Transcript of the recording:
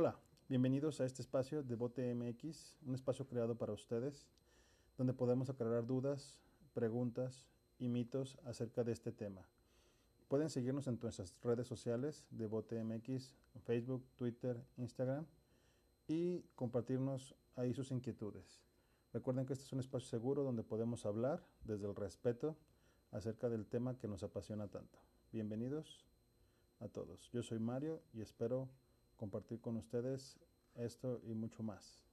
Hola, bienvenidos a este espacio de Bote MX, un espacio creado para ustedes, donde podemos aclarar dudas, preguntas y mitos acerca de este tema. Pueden seguirnos en nuestras redes sociales de Bote MX, Facebook, Twitter, Instagram y compartirnos ahí sus inquietudes. Recuerden que este es un espacio seguro donde podemos hablar desde el respeto acerca del tema que nos apasiona tanto. Bienvenidos a todos. Yo soy Mario y espero compartir con ustedes esto y mucho más.